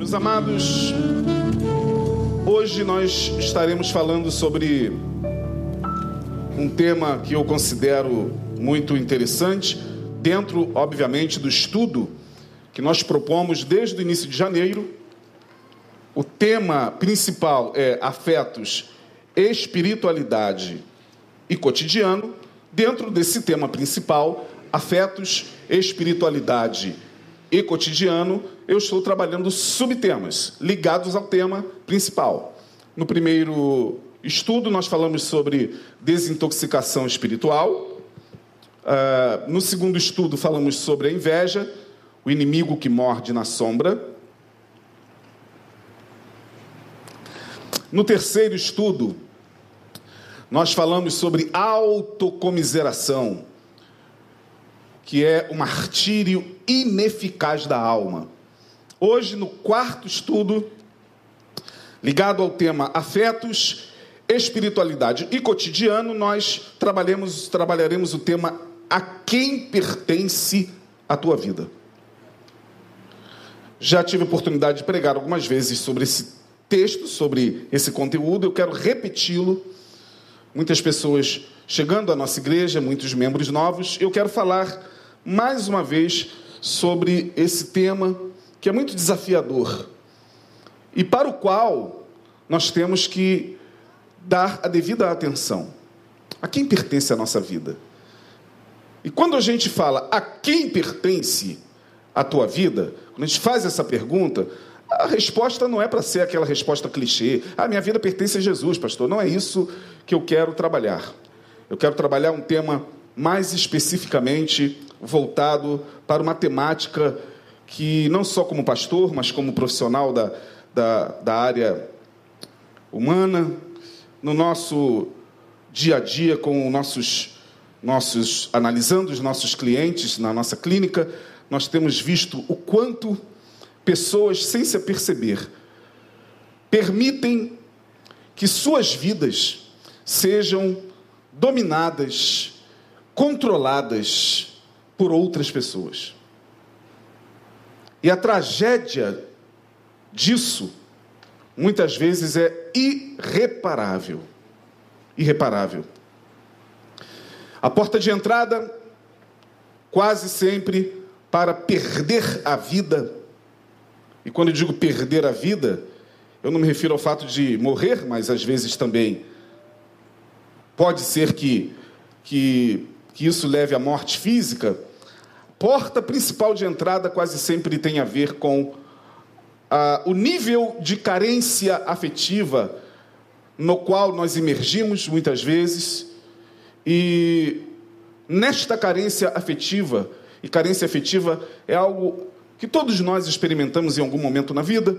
Meus amados, hoje nós estaremos falando sobre um tema que eu considero muito interessante, dentro, obviamente, do estudo que nós propomos desde o início de janeiro. O tema principal é afetos, espiritualidade e cotidiano. Dentro desse tema principal, afetos, espiritualidade e cotidiano, eu estou trabalhando subtemas ligados ao tema principal. No primeiro estudo, nós falamos sobre desintoxicação espiritual. Uh, no segundo estudo, falamos sobre a inveja, o inimigo que morde na sombra. No terceiro estudo, nós falamos sobre autocomiseração, que é o martírio ineficaz da alma. Hoje, no quarto estudo, ligado ao tema afetos, espiritualidade e cotidiano, nós trabalhamos, trabalharemos o tema a quem pertence a tua vida. Já tive oportunidade de pregar algumas vezes sobre esse texto, sobre esse conteúdo, eu quero repeti-lo. Muitas pessoas chegando à nossa igreja, muitos membros novos, eu quero falar mais uma vez sobre esse tema que é muito desafiador e para o qual nós temos que dar a devida atenção. A quem pertence a nossa vida? E quando a gente fala a quem pertence a tua vida, quando a gente faz essa pergunta, a resposta não é para ser aquela resposta clichê. Ah, minha vida pertence a Jesus, pastor. Não é isso que eu quero trabalhar. Eu quero trabalhar um tema mais especificamente voltado para uma temática que não só como pastor, mas como profissional da, da, da área humana, no nosso dia a dia com nossos, nossos, analisando os nossos clientes na nossa clínica, nós temos visto o quanto pessoas, sem se aperceber, permitem que suas vidas sejam dominadas, controladas por outras pessoas. E a tragédia disso, muitas vezes, é irreparável. Irreparável. A porta de entrada, quase sempre, para perder a vida. E quando eu digo perder a vida, eu não me refiro ao fato de morrer, mas às vezes também pode ser que, que, que isso leve à morte física porta principal de entrada quase sempre tem a ver com ah, o nível de carência afetiva no qual nós emergimos muitas vezes. E nesta carência afetiva e carência afetiva é algo que todos nós experimentamos em algum momento na vida.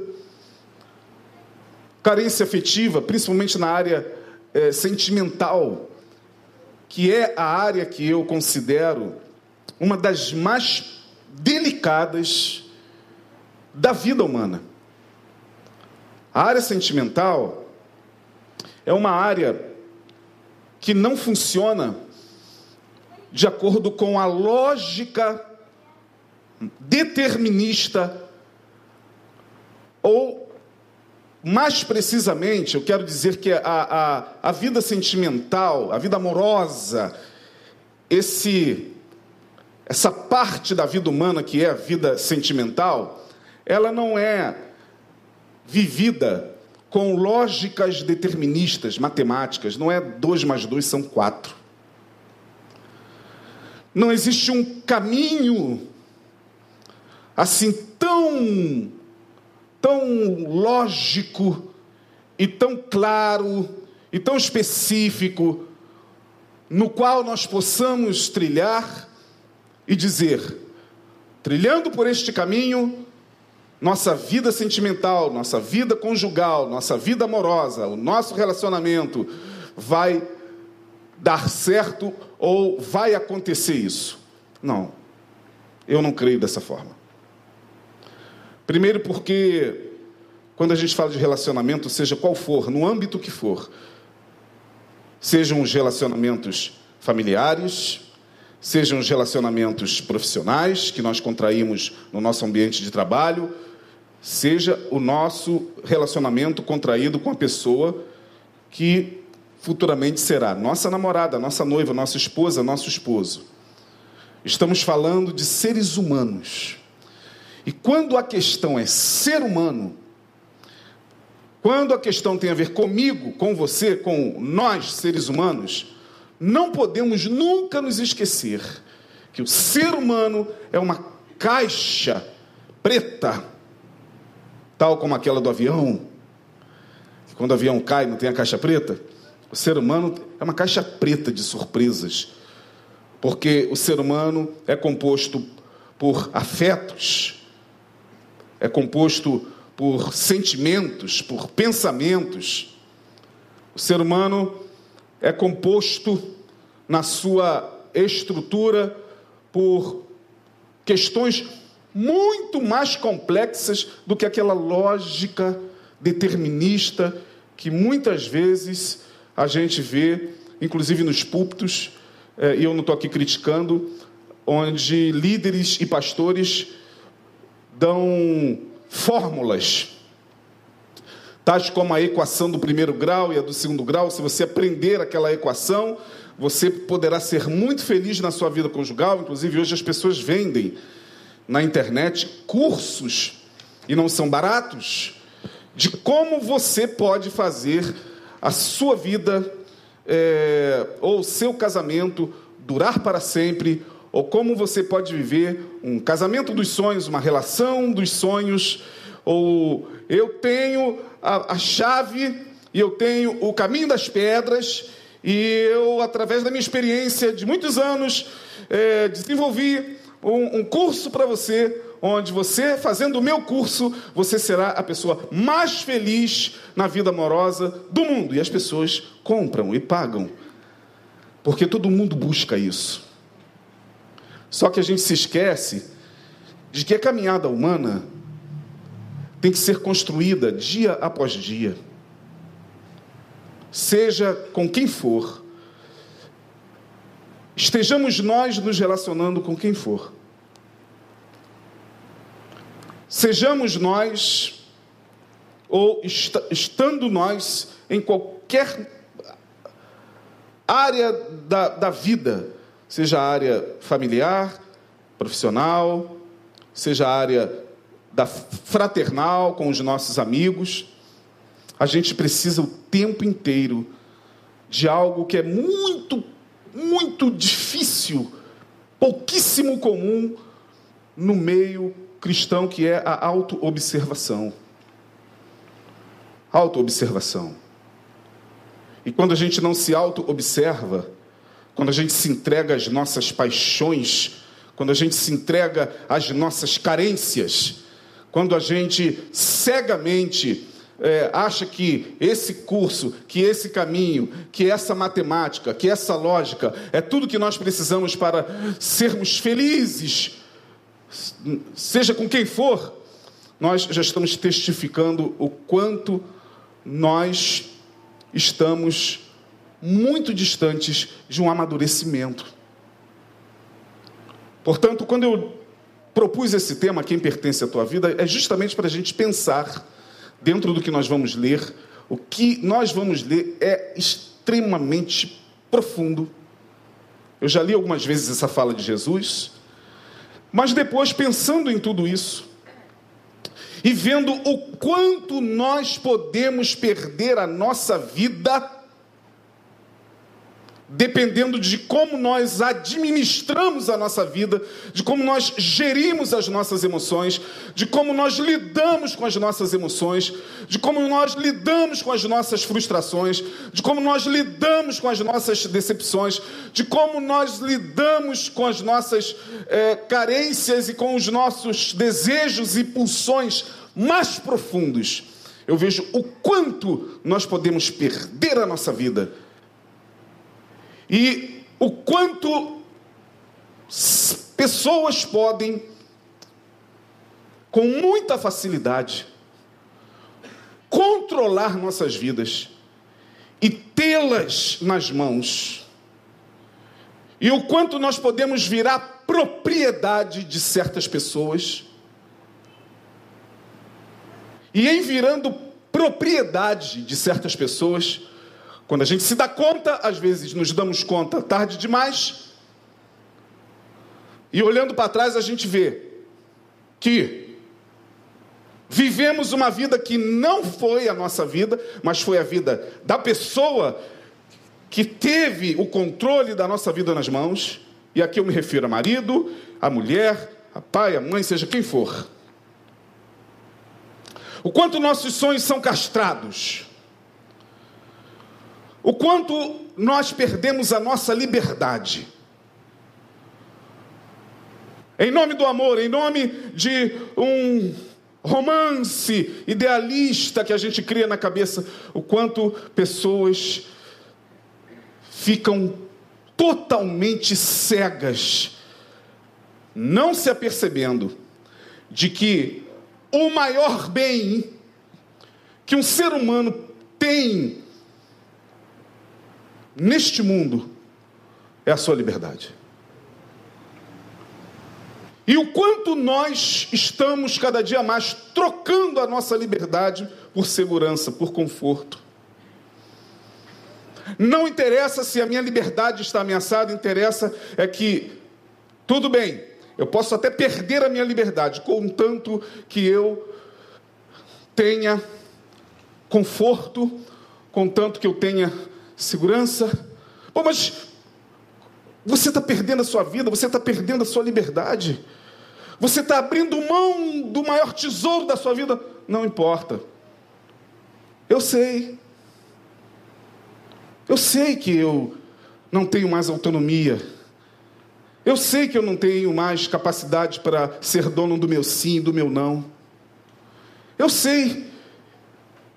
Carência afetiva principalmente na área eh, sentimental que é a área que eu considero uma das mais delicadas da vida humana. A área sentimental é uma área que não funciona de acordo com a lógica determinista ou mais precisamente, eu quero dizer que a, a, a vida sentimental, a vida amorosa, esse essa parte da vida humana que é a vida sentimental, ela não é vivida com lógicas deterministas, matemáticas, não é dois mais dois são quatro. Não existe um caminho assim tão, tão lógico e tão claro e tão específico no qual nós possamos trilhar e dizer: trilhando por este caminho, nossa vida sentimental, nossa vida conjugal, nossa vida amorosa, o nosso relacionamento vai dar certo ou vai acontecer isso. Não, eu não creio dessa forma. Primeiro, porque quando a gente fala de relacionamento, seja qual for, no âmbito que for, sejam os relacionamentos familiares, sejam os relacionamentos profissionais que nós contraímos no nosso ambiente de trabalho, seja o nosso relacionamento contraído com a pessoa que futuramente será nossa namorada, nossa noiva, nossa esposa, nosso esposo. Estamos falando de seres humanos. E quando a questão é ser humano, quando a questão tem a ver comigo, com você, com nós, seres humanos, não podemos nunca nos esquecer que o ser humano é uma caixa preta, tal como aquela do avião. Quando o avião cai, não tem a caixa preta? O ser humano é uma caixa preta de surpresas, porque o ser humano é composto por afetos, é composto por sentimentos, por pensamentos. O ser humano é composto na sua estrutura por questões muito mais complexas do que aquela lógica determinista que muitas vezes a gente vê, inclusive nos púlpitos, eh, e eu não estou aqui criticando, onde líderes e pastores dão fórmulas, tais como a equação do primeiro grau e a do segundo grau. Se você aprender aquela equação, você poderá ser muito feliz na sua vida conjugal. Inclusive, hoje as pessoas vendem na internet cursos, e não são baratos, de como você pode fazer a sua vida é, ou o seu casamento durar para sempre ou como você pode viver um casamento dos sonhos, uma relação dos sonhos, ou eu tenho a, a chave e eu tenho o caminho das pedras, e eu, através da minha experiência de muitos anos, é, desenvolvi um, um curso para você, onde você, fazendo o meu curso, você será a pessoa mais feliz na vida amorosa do mundo. E as pessoas compram e pagam, porque todo mundo busca isso. Só que a gente se esquece de que a caminhada humana tem que ser construída dia após dia. Seja com quem for, estejamos nós nos relacionando com quem for. Sejamos nós, ou estando nós em qualquer área da, da vida, seja a área familiar, profissional, seja a área da fraternal com os nossos amigos. A gente precisa o tempo inteiro de algo que é muito, muito difícil, pouquíssimo comum no meio cristão, que é a autoobservação. Autoobservação. E quando a gente não se auto-observa, quando a gente se entrega às nossas paixões, quando a gente se entrega às nossas carências, quando a gente cegamente é, acha que esse curso, que esse caminho, que essa matemática, que essa lógica é tudo que nós precisamos para sermos felizes, seja com quem for, nós já estamos testificando o quanto nós estamos muito distantes de um amadurecimento. Portanto, quando eu propus esse tema, Quem Pertence à Tua Vida, é justamente para a gente pensar, dentro do que nós vamos ler, o que nós vamos ler é extremamente profundo. Eu já li algumas vezes essa fala de Jesus, mas depois, pensando em tudo isso, e vendo o quanto nós podemos perder a nossa vida dependendo de como nós administramos a nossa vida, de como nós gerimos as nossas emoções, de como nós lidamos com as nossas emoções, de como nós lidamos com as nossas frustrações, de como nós lidamos com as nossas decepções, de como nós lidamos com as nossas é, carências e com os nossos desejos e pulsões mais profundos. Eu vejo o quanto nós podemos perder a nossa vida e o quanto pessoas podem, com muita facilidade, controlar nossas vidas e tê-las nas mãos. E o quanto nós podemos virar propriedade de certas pessoas e em virando propriedade de certas pessoas, quando a gente se dá conta, às vezes nos damos conta tarde demais, e olhando para trás a gente vê que vivemos uma vida que não foi a nossa vida, mas foi a vida da pessoa que teve o controle da nossa vida nas mãos, e aqui eu me refiro a marido, a mulher, a pai, a mãe, seja quem for. O quanto nossos sonhos são castrados. O quanto nós perdemos a nossa liberdade. Em nome do amor, em nome de um romance idealista que a gente cria na cabeça, o quanto pessoas ficam totalmente cegas, não se apercebendo de que o maior bem que um ser humano tem neste mundo é a sua liberdade. E o quanto nós estamos cada dia mais trocando a nossa liberdade por segurança, por conforto. Não interessa se a minha liberdade está ameaçada, interessa é que, tudo bem, eu posso até perder a minha liberdade, contanto que eu tenha conforto, contanto que eu tenha segurança. Pô, mas você está perdendo a sua vida, você está perdendo a sua liberdade, você está abrindo mão do maior tesouro da sua vida. Não importa. Eu sei, eu sei que eu não tenho mais autonomia. Eu sei que eu não tenho mais capacidade para ser dono do meu sim do meu não. Eu sei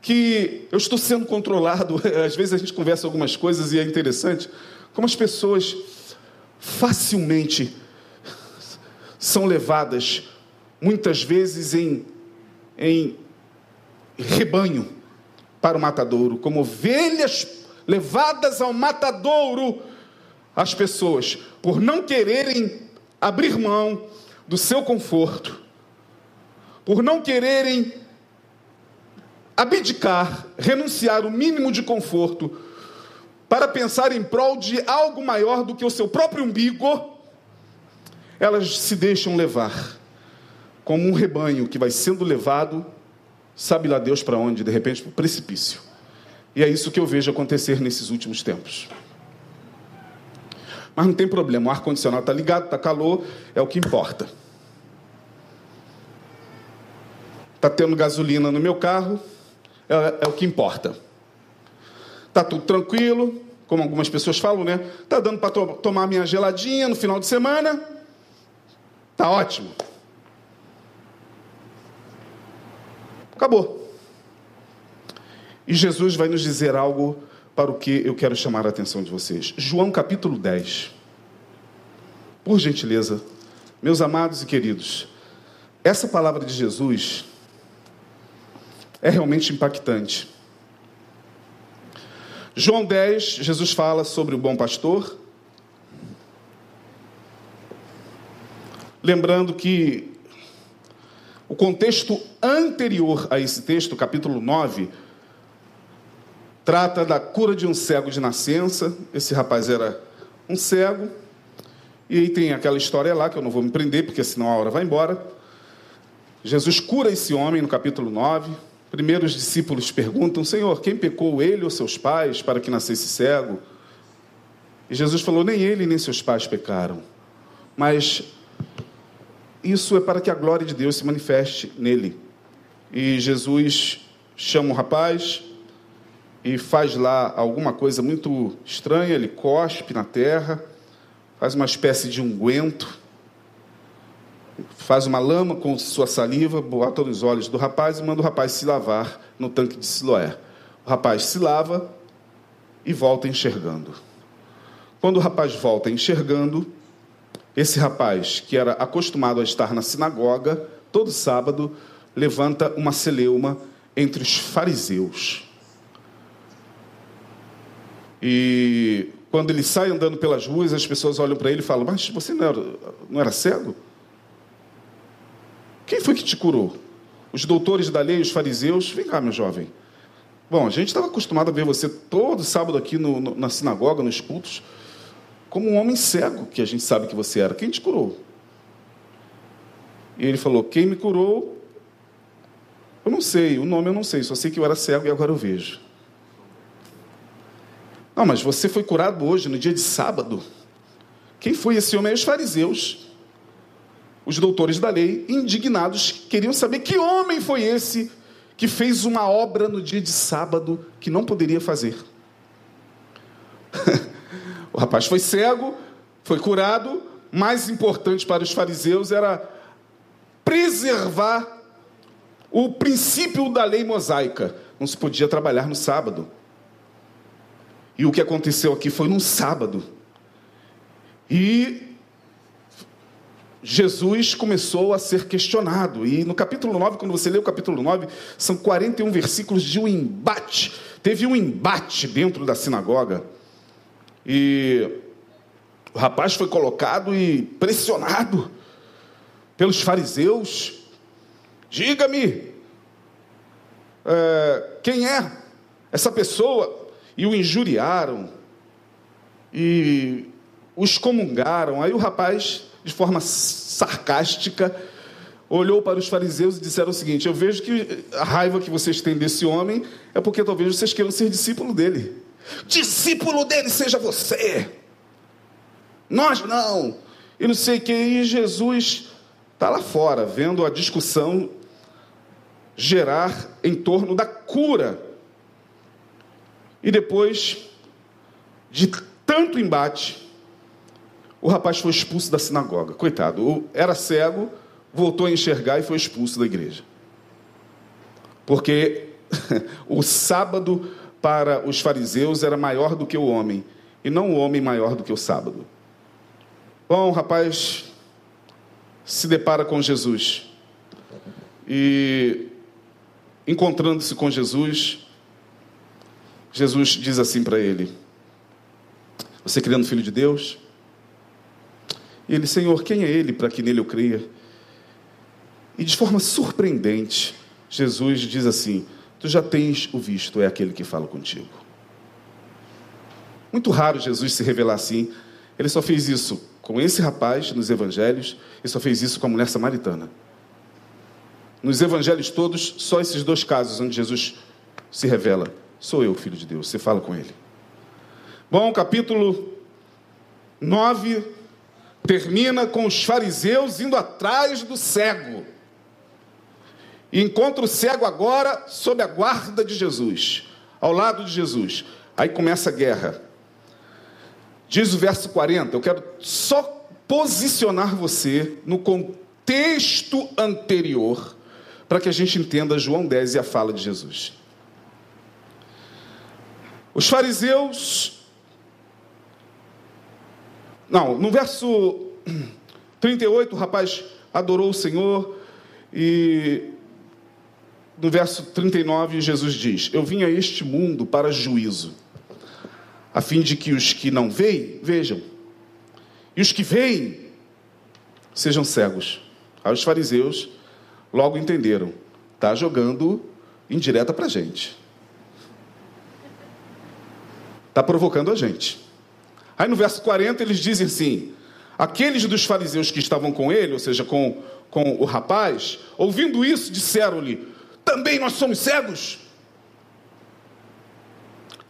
que eu estou sendo controlado. Às vezes a gente conversa algumas coisas e é interessante como as pessoas facilmente são levadas, muitas vezes em, em rebanho, para o matadouro, como ovelhas levadas ao matadouro, as pessoas, por não quererem abrir mão do seu conforto, por não quererem abdicar, renunciar o mínimo de conforto, para pensar em prol de algo maior do que o seu próprio umbigo, elas se deixam levar, como um rebanho que vai sendo levado, sabe lá Deus para onde, de repente para o precipício. E é isso que eu vejo acontecer nesses últimos tempos. Mas não tem problema, o ar-condicionado está ligado, está calor, é o que importa. Está tendo gasolina no meu carro, é, é o que importa. Está tudo tranquilo, como algumas pessoas falam, né? Está dando para to tomar minha geladinha no final de semana. Está ótimo. Acabou. E Jesus vai nos dizer algo para o que eu quero chamar a atenção de vocês. João capítulo 10. Por gentileza, meus amados e queridos, essa palavra de Jesus é realmente impactante. João 10, Jesus fala sobre o bom pastor. Lembrando que o contexto anterior a esse texto, capítulo 9, Trata da cura de um cego de nascença. Esse rapaz era um cego. E aí tem aquela história lá, que eu não vou me prender, porque senão a hora vai embora. Jesus cura esse homem no capítulo 9. Primeiro os discípulos perguntam: Senhor, quem pecou, ele ou seus pais, para que nascesse cego? E Jesus falou: Nem ele nem seus pais pecaram. Mas isso é para que a glória de Deus se manifeste nele. E Jesus chama o rapaz, e faz lá alguma coisa muito estranha, ele cospe na terra, faz uma espécie de unguento, faz uma lama com sua saliva, bota nos olhos do rapaz e manda o rapaz se lavar no tanque de Siloé. O rapaz se lava e volta enxergando. Quando o rapaz volta enxergando, esse rapaz, que era acostumado a estar na sinagoga, todo sábado, levanta uma celeuma entre os fariseus. E quando ele sai andando pelas ruas, as pessoas olham para ele e falam: Mas você não era, não era cego? Quem foi que te curou? os doutores da lei, os fariseus. Vem cá, meu jovem. Bom, a gente estava acostumado a ver você todo sábado aqui no, no, na sinagoga, nos cultos, como um homem cego, que a gente sabe que você era. Quem te curou? E ele falou: Quem me curou? Eu não sei, o nome eu não sei, só sei que eu era cego e agora eu vejo. Não, mas você foi curado hoje, no dia de sábado. Quem foi esse homem? Os fariseus, os doutores da lei, indignados, queriam saber que homem foi esse que fez uma obra no dia de sábado que não poderia fazer. o rapaz foi cego, foi curado, mais importante para os fariseus era preservar o princípio da lei mosaica. Não se podia trabalhar no sábado. E o que aconteceu aqui foi num sábado. E Jesus começou a ser questionado. E no capítulo 9, quando você lê o capítulo 9, são 41 versículos de um embate. Teve um embate dentro da sinagoga. E o rapaz foi colocado e pressionado pelos fariseus. Diga-me, é, quem é essa pessoa? E o injuriaram, e o excomungaram. Aí o rapaz, de forma sarcástica, olhou para os fariseus e disseram o seguinte: Eu vejo que a raiva que vocês têm desse homem é porque talvez vocês queiram ser discípulo dele. Discípulo dele seja você. Nós não. E não sei o que. E Jesus está lá fora, vendo a discussão gerar em torno da cura. E depois de tanto embate, o rapaz foi expulso da sinagoga. Coitado, era cego, voltou a enxergar e foi expulso da igreja. Porque o sábado para os fariseus era maior do que o homem, e não o homem maior do que o sábado. Bom, o rapaz se depara com Jesus. E encontrando-se com Jesus, Jesus diz assim para ele: Você criando filho de Deus? E ele, Senhor, quem é ele para que nele eu creia? E de forma surpreendente, Jesus diz assim: Tu já tens o visto, é aquele que fala contigo. Muito raro Jesus se revelar assim. Ele só fez isso com esse rapaz nos evangelhos e só fez isso com a mulher samaritana. Nos evangelhos todos, só esses dois casos onde Jesus se revela: Sou eu, filho de Deus. Você fala com ele. Bom, capítulo 9 termina com os fariseus indo atrás do cego. E encontra o cego agora sob a guarda de Jesus, ao lado de Jesus. Aí começa a guerra. Diz o verso 40, eu quero só posicionar você no contexto anterior, para que a gente entenda João 10 e a fala de Jesus. Os fariseus. Não, no verso 38, o rapaz adorou o Senhor e no verso 39, Jesus diz: Eu vim a este mundo para juízo a fim de que os que não veem, vejam, e os que veem sejam cegos. Aí os fariseus logo entenderam, está jogando indireta para a gente. Está provocando a gente. Aí no verso 40 eles dizem assim: aqueles dos fariseus que estavam com ele, ou seja, com, com o rapaz, ouvindo isso, disseram-lhe: também nós somos cegos?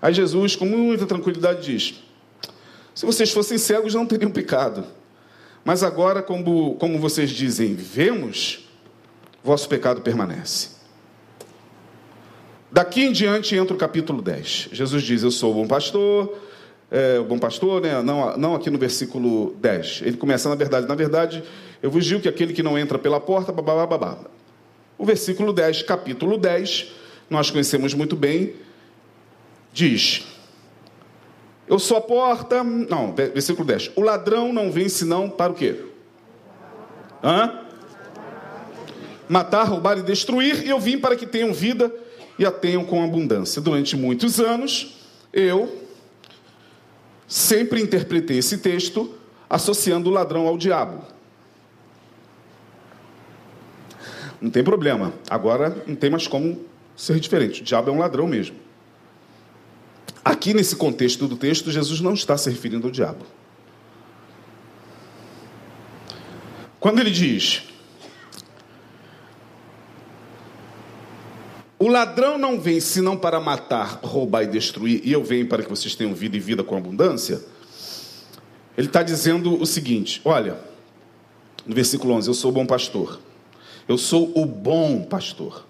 Aí Jesus, com muita tranquilidade, diz: Se vocês fossem cegos, não teriam pecado. Mas agora, como, como vocês dizem, vemos, vosso pecado permanece. Daqui em diante entra o capítulo 10. Jesus diz: Eu sou o bom pastor. É, o bom pastor, né? não, não aqui no versículo 10. Ele começa, na verdade, na verdade, eu vos digo que aquele que não entra pela porta, babá, babá. O versículo 10, capítulo 10, nós conhecemos muito bem, diz: Eu sou a porta. Não, versículo 10. O ladrão não vem senão para o quê? Hã? Matar, roubar e destruir. E eu vim para que tenham vida e a tenham com abundância. Durante muitos anos, eu sempre interpretei esse texto associando o ladrão ao diabo. Não tem problema. Agora não tem mais como ser diferente. O diabo é um ladrão mesmo. Aqui nesse contexto do texto, Jesus não está se referindo ao diabo. Quando ele diz: O ladrão não vem senão para matar, roubar e destruir, e eu venho para que vocês tenham vida e vida com abundância. Ele está dizendo o seguinte: olha, no versículo 11: Eu sou o bom pastor. Eu sou o bom pastor.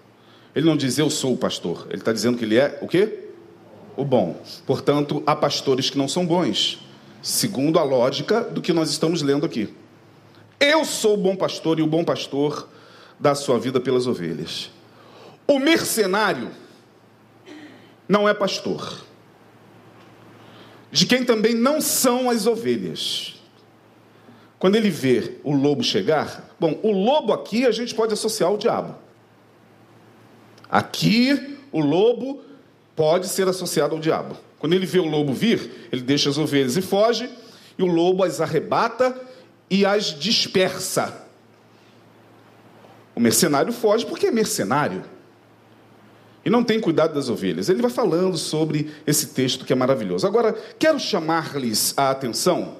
Ele não diz eu sou o pastor. Ele está dizendo que ele é o quê? o bom. Portanto, há pastores que não são bons, segundo a lógica do que nós estamos lendo aqui. Eu sou o bom pastor e o bom pastor dá sua vida pelas ovelhas. O mercenário não é pastor, de quem também não são as ovelhas. Quando ele vê o lobo chegar, bom, o lobo aqui a gente pode associar ao diabo. Aqui, o lobo pode ser associado ao diabo. Quando ele vê o lobo vir, ele deixa as ovelhas e foge, e o lobo as arrebata e as dispersa. O mercenário foge porque é mercenário. E não tem cuidado das ovelhas. Ele vai falando sobre esse texto que é maravilhoso. Agora, quero chamar-lhes a atenção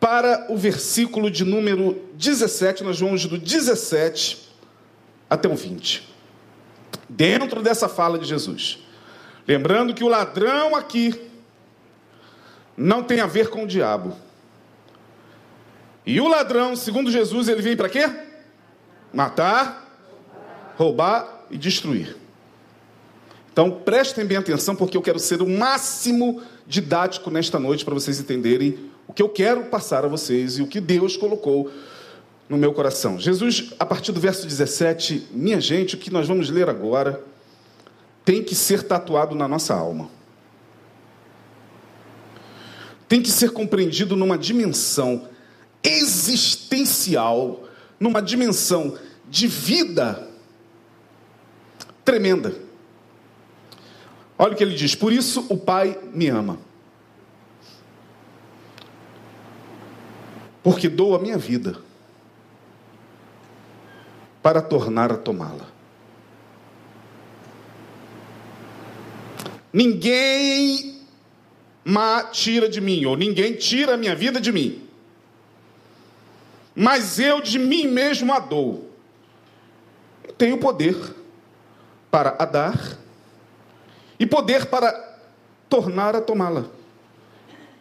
para o versículo de número 17, nós vamos do 17 até o 20 dentro dessa fala de Jesus. Lembrando que o ladrão aqui não tem a ver com o diabo. E o ladrão, segundo Jesus, ele vem para quê? Matar, roubar e destruir. Então prestem bem atenção, porque eu quero ser o máximo didático nesta noite para vocês entenderem o que eu quero passar a vocês e o que Deus colocou no meu coração. Jesus, a partir do verso 17, minha gente, o que nós vamos ler agora tem que ser tatuado na nossa alma. Tem que ser compreendido numa dimensão existencial, numa dimensão de vida tremenda. Olha o que ele diz: Por isso o Pai me ama. Porque dou a minha vida para tornar a tomá-la. Ninguém ma tira de mim, ou ninguém tira a minha vida de mim. Mas eu de mim mesmo a dou. Tenho poder para a dar e poder para tornar a tomá-la.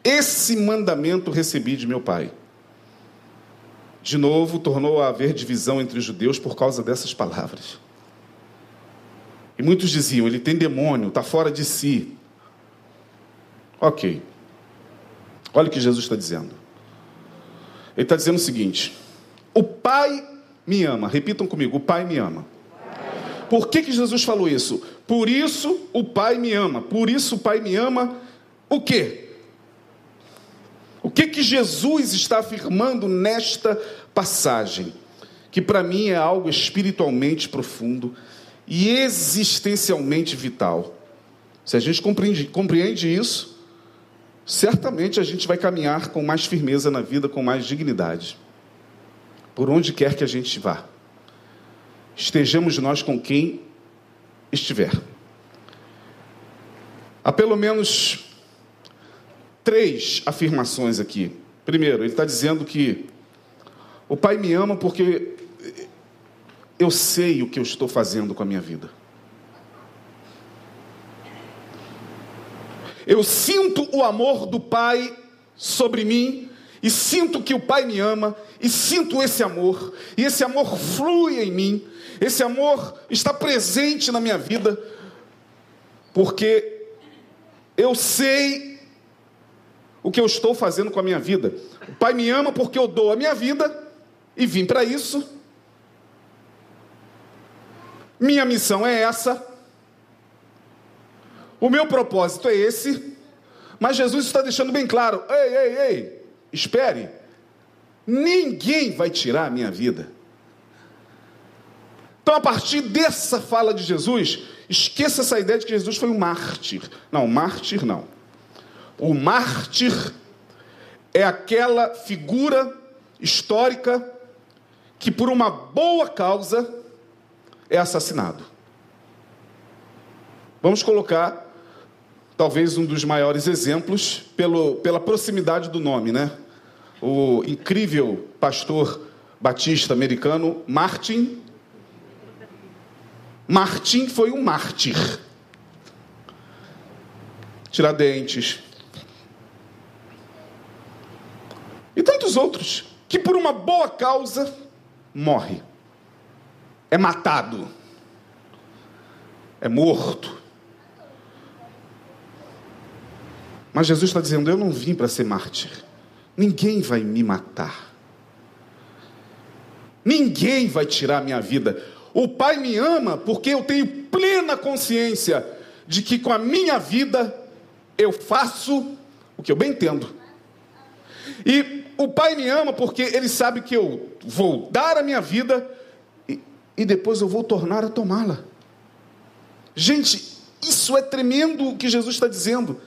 Esse mandamento recebi de meu Pai de novo tornou a haver divisão entre os judeus por causa dessas palavras. E muitos diziam: ele tem demônio, está fora de si. Ok. Olha o que Jesus está dizendo. Ele está dizendo o seguinte: o Pai me ama. Repitam comigo: o Pai me ama. Por que, que Jesus falou isso? Por isso o Pai me ama. Por isso o Pai me ama. O quê? O que que Jesus está afirmando nesta passagem? Que para mim é algo espiritualmente profundo e existencialmente vital. Se a gente compreende, compreende isso, certamente a gente vai caminhar com mais firmeza na vida, com mais dignidade. Por onde quer que a gente vá. Estejamos nós com quem estiver. Há pelo menos três afirmações aqui. Primeiro, ele está dizendo que o Pai me ama porque eu sei o que eu estou fazendo com a minha vida. Eu sinto o amor do Pai sobre mim e sinto que o Pai me ama e sinto esse amor e esse amor flui em mim. Esse amor está presente na minha vida porque eu sei o que eu estou fazendo com a minha vida. O Pai me ama porque eu dou a minha vida e vim para isso. Minha missão é essa. O meu propósito é esse. Mas Jesus está deixando bem claro: ei, ei, ei, espere. Ninguém vai tirar a minha vida. Então, a partir dessa fala de Jesus, esqueça essa ideia de que Jesus foi um mártir. Não, mártir não. O mártir é aquela figura histórica que por uma boa causa é assassinado. Vamos colocar talvez um dos maiores exemplos pelo, pela proximidade do nome, né? O incrível pastor batista americano Martin. Martin foi um mártir. Tiradentes. E tantos outros que por uma boa causa morre. É matado. É morto. Mas Jesus está dizendo: Eu não vim para ser mártir. Ninguém vai me matar. Ninguém vai tirar minha vida. O Pai me ama porque eu tenho plena consciência de que com a minha vida eu faço o que eu bem entendo. E o Pai me ama porque Ele sabe que eu vou dar a minha vida e, e depois eu vou tornar a tomá-la. Gente, isso é tremendo o que Jesus está dizendo.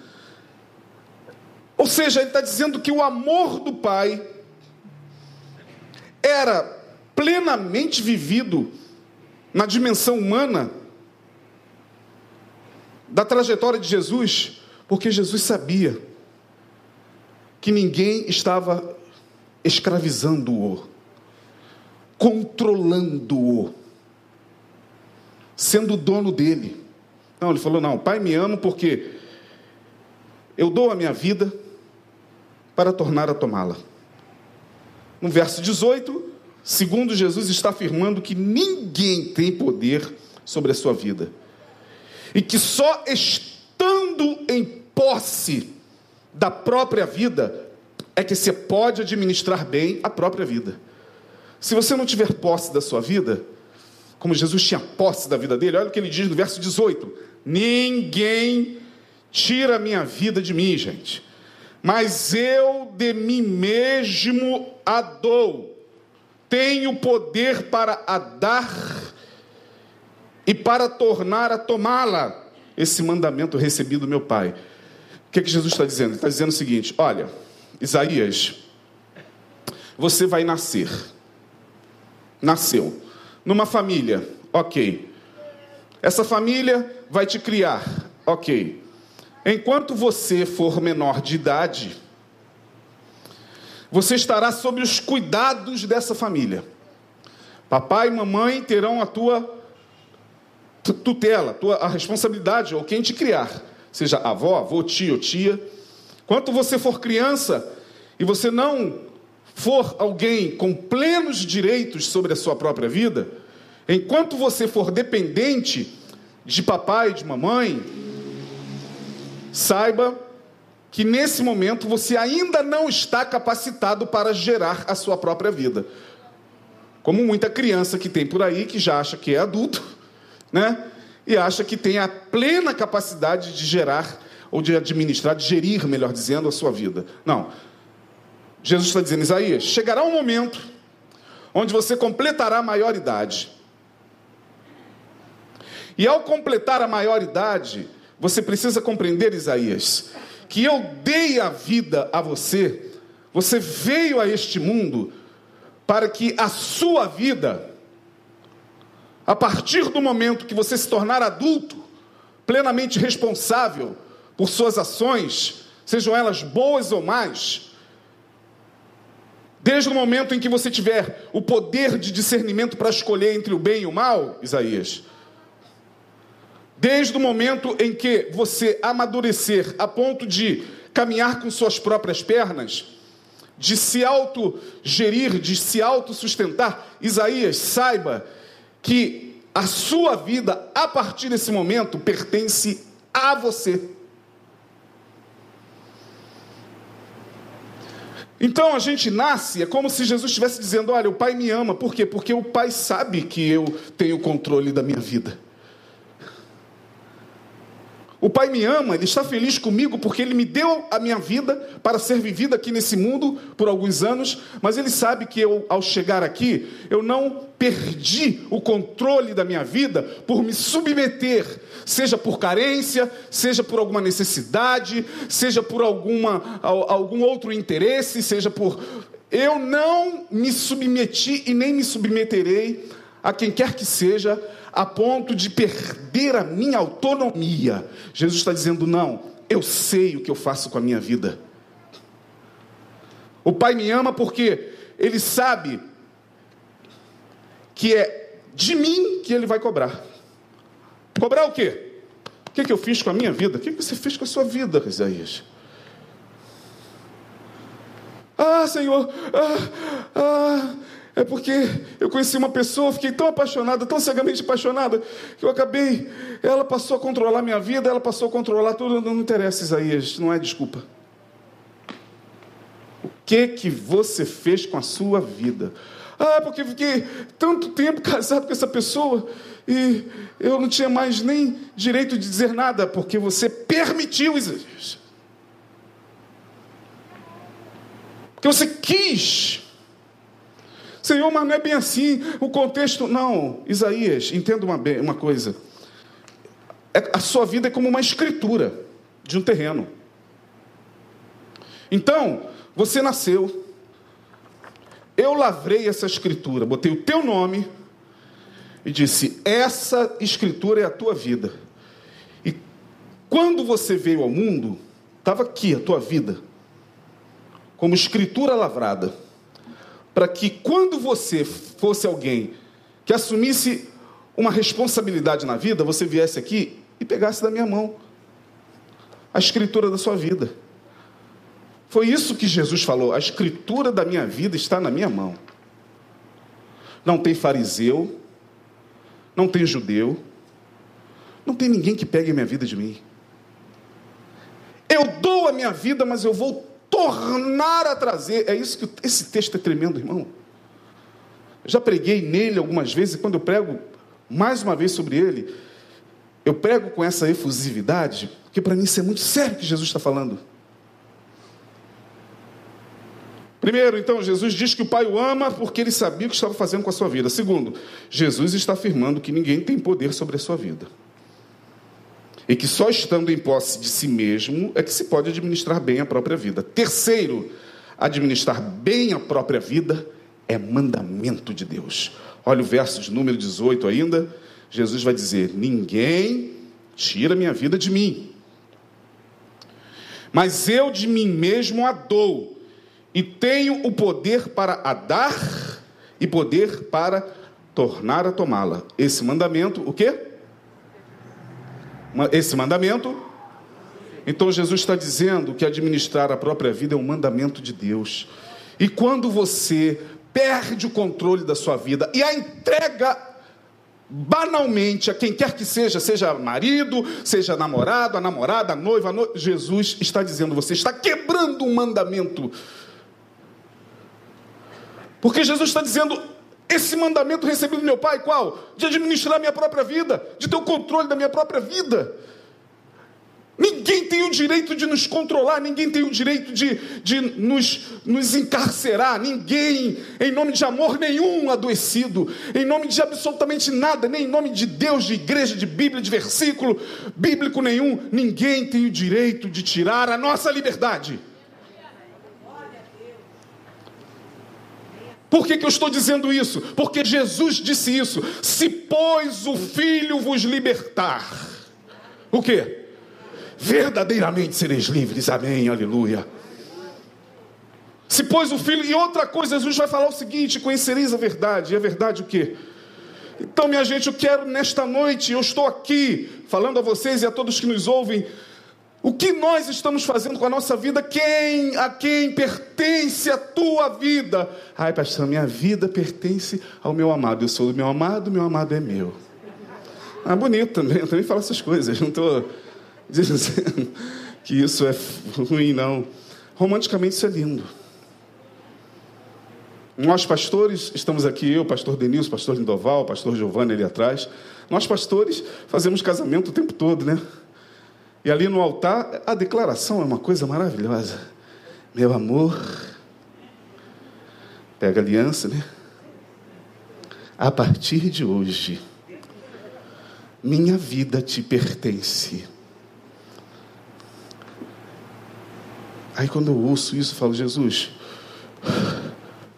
Ou seja, Ele está dizendo que o amor do Pai era plenamente vivido na dimensão humana da trajetória de Jesus, porque Jesus sabia que ninguém estava escravizando-o, controlando-o, sendo dono dele. Não, ele falou: não, Pai me ama porque eu dou a minha vida para tornar a tomá-la. No verso 18, segundo Jesus está afirmando que ninguém tem poder sobre a sua vida. E que só estando em posse da própria vida é que você pode administrar bem a própria vida. Se você não tiver posse da sua vida, como Jesus tinha posse da vida dele, olha o que ele diz no verso 18: Ninguém tira a minha vida de mim, gente, mas eu de mim mesmo a dou. Tenho poder para a dar e para tornar a tomá-la. Esse mandamento recebido do meu Pai. O que, é que Jesus está dizendo? Ele está dizendo o seguinte: olha, Isaías, você vai nascer. Nasceu. Numa família, ok. Essa família vai te criar, ok. Enquanto você for menor de idade, você estará sob os cuidados dessa família. Papai e mamãe terão a tua tutela, tua, a responsabilidade, ou quem te criar, seja avó, avô, tio, tia. Quando você for criança e você não for alguém com plenos direitos sobre a sua própria vida, enquanto você for dependente de papai e de mamãe, saiba que nesse momento você ainda não está capacitado para gerar a sua própria vida. Como muita criança que tem por aí que já acha que é adulto, né? E acha que tem a plena capacidade de gerar ou de administrar, de gerir, melhor dizendo, a sua vida. Não. Jesus está dizendo, Isaías, chegará um momento onde você completará a maioridade. E ao completar a maioridade, você precisa compreender, Isaías, que eu dei a vida a você, você veio a este mundo para que a sua vida, a partir do momento que você se tornar adulto, plenamente responsável por suas ações, sejam elas boas ou más, desde o momento em que você tiver o poder de discernimento para escolher entre o bem e o mal, Isaías, desde o momento em que você amadurecer a ponto de caminhar com suas próprias pernas, de se autogerir, de se autossustentar, Isaías, saiba que a sua vida, a partir desse momento, pertence a você. Então a gente nasce, é como se Jesus estivesse dizendo: Olha, o Pai me ama, por quê? Porque o Pai sabe que eu tenho controle da minha vida. O Pai me ama, Ele está feliz comigo porque Ele me deu a minha vida para ser vivida aqui nesse mundo por alguns anos, mas Ele sabe que eu, ao chegar aqui, eu não perdi o controle da minha vida por me submeter, seja por carência, seja por alguma necessidade, seja por alguma, algum outro interesse, seja por Eu não me submeti e nem me submeterei a quem quer que seja, a ponto de perder a minha autonomia. Jesus está dizendo: não, eu sei o que eu faço com a minha vida. O Pai me ama porque Ele sabe que é de mim que Ele vai cobrar. Cobrar o quê? O que, que eu fiz com a minha vida? O que, que você fez com a sua vida, Isaías? Ah, Senhor, ah, ah, é porque eu conheci uma pessoa, fiquei tão apaixonada, tão cegamente apaixonada, que eu acabei. Ela passou a controlar minha vida, ela passou a controlar tudo. Não interessa, Isaías, não é desculpa. O que que você fez com a sua vida? Ah, porque fiquei tanto tempo casado com essa pessoa e eu não tinha mais nem direito de dizer nada, porque você permitiu, Isaías. Porque você quis. Senhor, mas não é bem assim. O contexto. Não, Isaías, entenda uma, uma coisa. É, a sua vida é como uma escritura de um terreno. Então, você nasceu. Eu lavrei essa escritura, botei o teu nome e disse: Essa escritura é a tua vida. E quando você veio ao mundo, estava aqui a tua vida como escritura lavrada, para que quando você fosse alguém que assumisse uma responsabilidade na vida, você viesse aqui e pegasse da minha mão a escritura da sua vida. Foi isso que Jesus falou: a escritura da minha vida está na minha mão. Não tem fariseu, não tem judeu, não tem ninguém que pegue a minha vida de mim. Eu dou a minha vida, mas eu vou tornar a trazer. É isso que esse texto é tremendo, irmão. Eu já preguei nele algumas vezes, e quando eu prego mais uma vez sobre ele, eu prego com essa efusividade, porque para mim isso é muito sério que Jesus está falando. Primeiro, então, Jesus diz que o Pai o ama porque ele sabia o que estava fazendo com a sua vida. Segundo, Jesus está afirmando que ninguém tem poder sobre a sua vida e que só estando em posse de si mesmo é que se pode administrar bem a própria vida. Terceiro, administrar bem a própria vida é mandamento de Deus. Olha o verso de número 18 ainda. Jesus vai dizer: Ninguém tira minha vida de mim, mas eu de mim mesmo a dou, e tenho o poder para a dar e poder para tornar a tomá-la. Esse mandamento, o quê? Esse mandamento. Então Jesus está dizendo que administrar a própria vida é um mandamento de Deus. E quando você perde o controle da sua vida e a entrega banalmente a quem quer que seja, seja marido, seja namorado, a namorada, a noiva, a noiva, Jesus está dizendo, você está quebrando um mandamento. Porque Jesus está dizendo, esse mandamento recebido do meu pai, qual? De administrar a minha própria vida, de ter o controle da minha própria vida. Ninguém tem o direito de nos controlar, ninguém tem o direito de, de nos, nos encarcerar, ninguém, em nome de amor nenhum adoecido, em nome de absolutamente nada, nem em nome de Deus, de igreja, de Bíblia, de versículo bíblico nenhum, ninguém tem o direito de tirar a nossa liberdade. Por que, que eu estou dizendo isso? Porque Jesus disse isso. Se, pois, o Filho vos libertar, o que? Verdadeiramente sereis livres. Amém, aleluia. Se, pois, o Filho. E outra coisa, Jesus vai falar o seguinte: conhecereis a verdade. E a verdade o que? Então, minha gente, eu quero nesta noite, eu estou aqui falando a vocês e a todos que nos ouvem o que nós estamos fazendo com a nossa vida? Quem a quem pertence a tua vida? Ai, pastor, minha vida pertence ao meu amado. Eu sou do meu amado, meu amado é meu. Ah, bonito também. Eu também falo essas coisas. Não estou dizendo que isso é ruim, não. Romanticamente isso é lindo. Nós pastores, estamos aqui, eu, pastor Denilson, pastor Lindoval, pastor Giovanni ali atrás. Nós pastores fazemos casamento o tempo todo, né? E ali no altar, a declaração é uma coisa maravilhosa. Meu amor, pega aliança, né? A partir de hoje, minha vida te pertence. Aí quando eu ouço isso, eu falo, Jesus,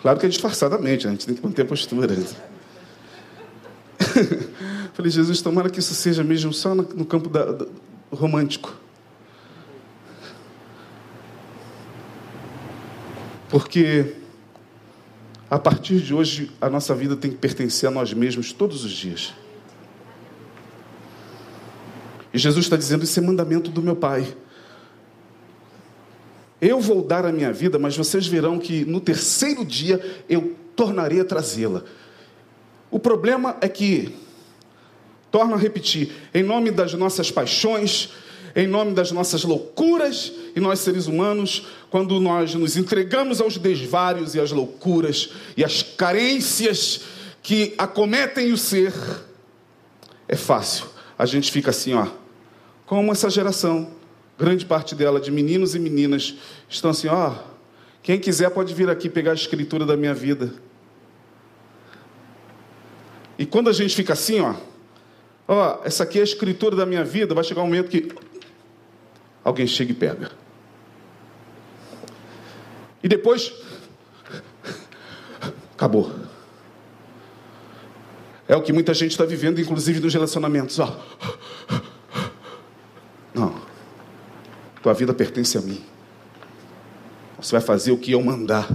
Claro que é disfarçadamente, a gente tem que manter a postura. Falei, Jesus, tomara que isso seja mesmo só no campo da, romântico. Porque a partir de hoje a nossa vida tem que pertencer a nós mesmos todos os dias. E Jesus está dizendo: Isso é mandamento do meu Pai. Eu vou dar a minha vida, mas vocês verão que no terceiro dia eu tornarei a trazê-la. O problema é que, torno a repetir, em nome das nossas paixões, em nome das nossas loucuras, e nós seres humanos, quando nós nos entregamos aos desvários e às loucuras e às carências que acometem o ser, é fácil. A gente fica assim, ó, como essa geração, grande parte dela de meninos e meninas, estão assim, ó, quem quiser pode vir aqui pegar a escritura da minha vida. E quando a gente fica assim, ó, ó, essa aqui é a escritura da minha vida, vai chegar um momento que alguém chega e pega. E depois acabou. É o que muita gente está vivendo, inclusive nos relacionamentos. Ó. Não. Tua vida pertence a mim. Você vai fazer o que eu mandar.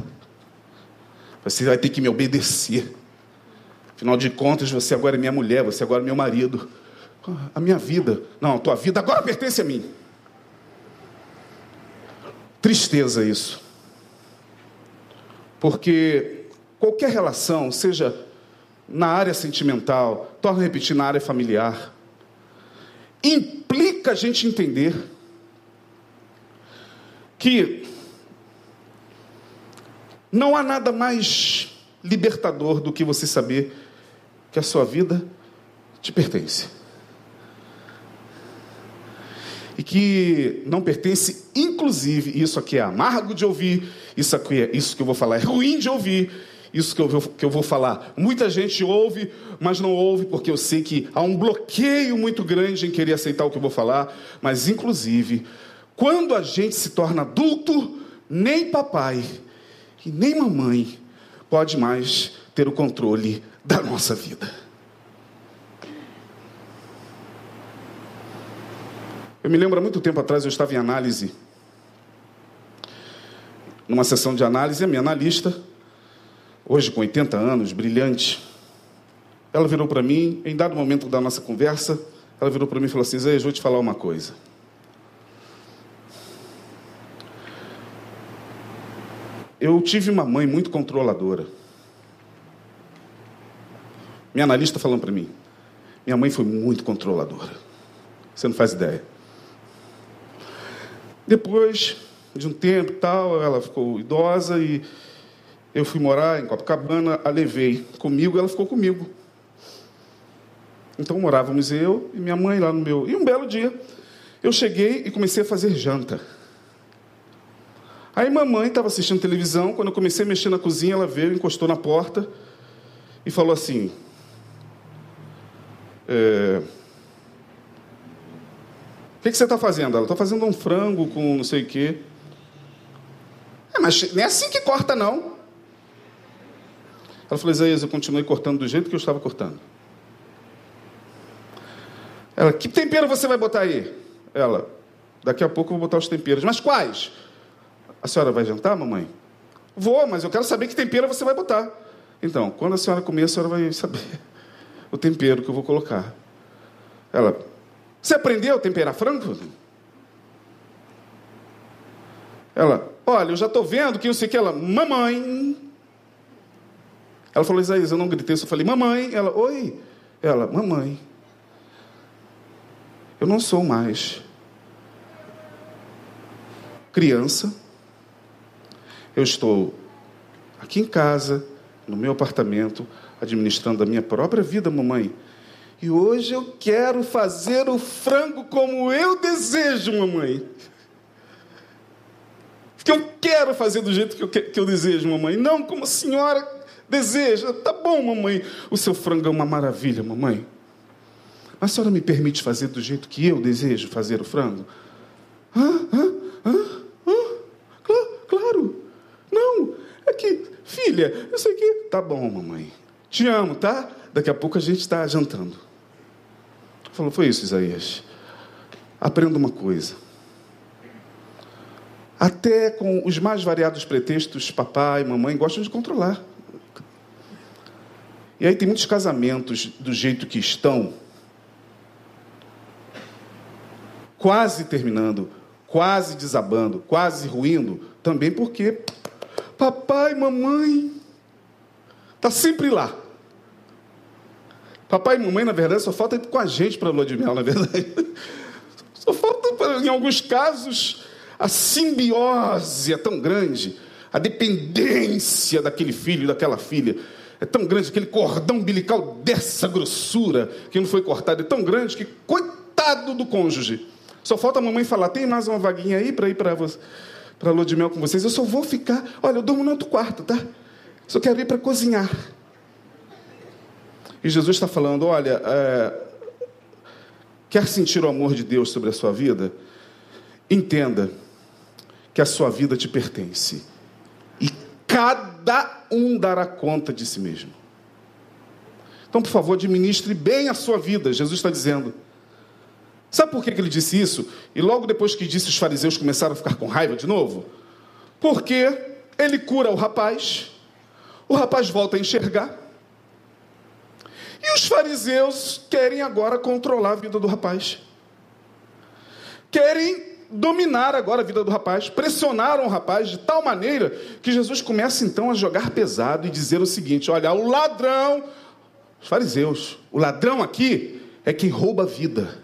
Você vai ter que me obedecer. Afinal de contas, você agora é minha mulher, você agora é meu marido. A minha vida, não, tua vida agora pertence a mim. Tristeza isso. Porque qualquer relação, seja na área sentimental, torna repetir, na área familiar, implica a gente entender que não há nada mais libertador do que você saber que a sua vida te pertence. E que não pertence, inclusive, isso aqui é amargo de ouvir, isso aqui é isso que eu vou falar é ruim de ouvir, isso que eu, vou, que eu vou falar. Muita gente ouve, mas não ouve, porque eu sei que há um bloqueio muito grande em querer aceitar o que eu vou falar. Mas, inclusive, quando a gente se torna adulto, nem papai e nem mamãe pode mais ter o controle da nossa vida. Eu me lembro há muito tempo atrás, eu estava em análise, numa sessão de análise, a minha analista hoje com 80 anos, brilhante, ela virou para mim, em dado momento da nossa conversa, ela virou para mim e falou assim: Zé, eu vou te falar uma coisa. Eu tive uma mãe muito controladora. Minha analista falando para mim: minha mãe foi muito controladora. Você não faz ideia. Depois de um tempo tal, ela ficou idosa e eu fui morar em Copacabana, a levei comigo, ela ficou comigo. Então morávamos eu e minha mãe lá no meu. E um belo dia, eu cheguei e comecei a fazer janta. Aí mamãe estava assistindo televisão, quando eu comecei a mexer na cozinha, ela veio, encostou na porta e falou assim: é... O que, que você está fazendo? Ela está fazendo um frango com não sei o quê. É, mas não é assim que corta, não. Ela falou, Isaías, eu continuei cortando do jeito que eu estava cortando. Ela, que tempero você vai botar aí? Ela, daqui a pouco eu vou botar os temperos. Mas quais? A senhora vai jantar, mamãe? Vou, mas eu quero saber que tempero você vai botar. Então, quando a senhora comer, a senhora vai saber o tempero que eu vou colocar. Ela, você aprendeu a temperar frango? Ela, olha, eu já estou vendo que eu sei que ela, mamãe, ela falou, Isaías, eu não gritei, só falei, mamãe. Ela, oi. Ela, mamãe. Eu não sou mais criança. Eu estou aqui em casa, no meu apartamento, administrando a minha própria vida, mamãe. E hoje eu quero fazer o frango como eu desejo, mamãe. Que eu quero fazer do jeito que eu, que eu desejo, mamãe. Não como a senhora deseja. Tá bom, mamãe. O seu frango é uma maravilha, mamãe. Mas a senhora me permite fazer do jeito que eu desejo fazer o frango? Hã? Hã? Hã? Hã? Claro, claro. Não, é que, filha, sei que. Tá bom, mamãe. Te amo, tá? Daqui a pouco a gente está jantando. Falou, foi isso, Isaías. Aprenda uma coisa. Até com os mais variados pretextos, papai e mamãe gostam de controlar. E aí tem muitos casamentos do jeito que estão, quase terminando, quase desabando, quase ruindo, também porque papai mamãe tá sempre lá. Papai e mamãe, na verdade, só falta ir com a gente para a lua de mel, na verdade. Só falta, em alguns casos, a simbiose é tão grande, a dependência daquele filho, daquela filha é tão grande, aquele cordão umbilical dessa grossura que não foi cortado, é tão grande que, coitado do cônjuge. Só falta a mamãe falar: tem mais uma vaguinha aí para ir para a lua de mel com vocês? Eu só vou ficar. Olha, eu durmo no outro quarto, tá? Só quero ir para cozinhar. E Jesus está falando: olha, é, quer sentir o amor de Deus sobre a sua vida? Entenda que a sua vida te pertence. E cada um dará conta de si mesmo. Então, por favor, administre bem a sua vida, Jesus está dizendo. Sabe por que ele disse isso? E logo depois que disse, os fariseus começaram a ficar com raiva de novo? Porque ele cura o rapaz, o rapaz volta a enxergar, e os fariseus querem agora controlar a vida do rapaz. Querem dominar agora a vida do rapaz, pressionaram o rapaz de tal maneira que Jesus começa então a jogar pesado e dizer o seguinte: olha, o ladrão, os fariseus, o ladrão aqui é quem rouba a vida.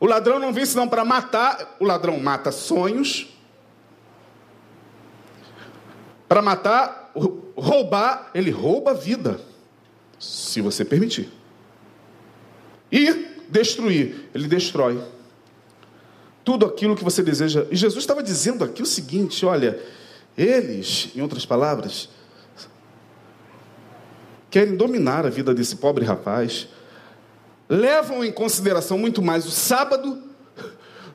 O ladrão não vem senão para matar, o ladrão mata sonhos, para matar, roubar, ele rouba a vida, se você permitir. E destruir, ele destrói tudo aquilo que você deseja. E Jesus estava dizendo aqui o seguinte: olha, eles, em outras palavras, querem dominar a vida desse pobre rapaz, levam em consideração muito mais o sábado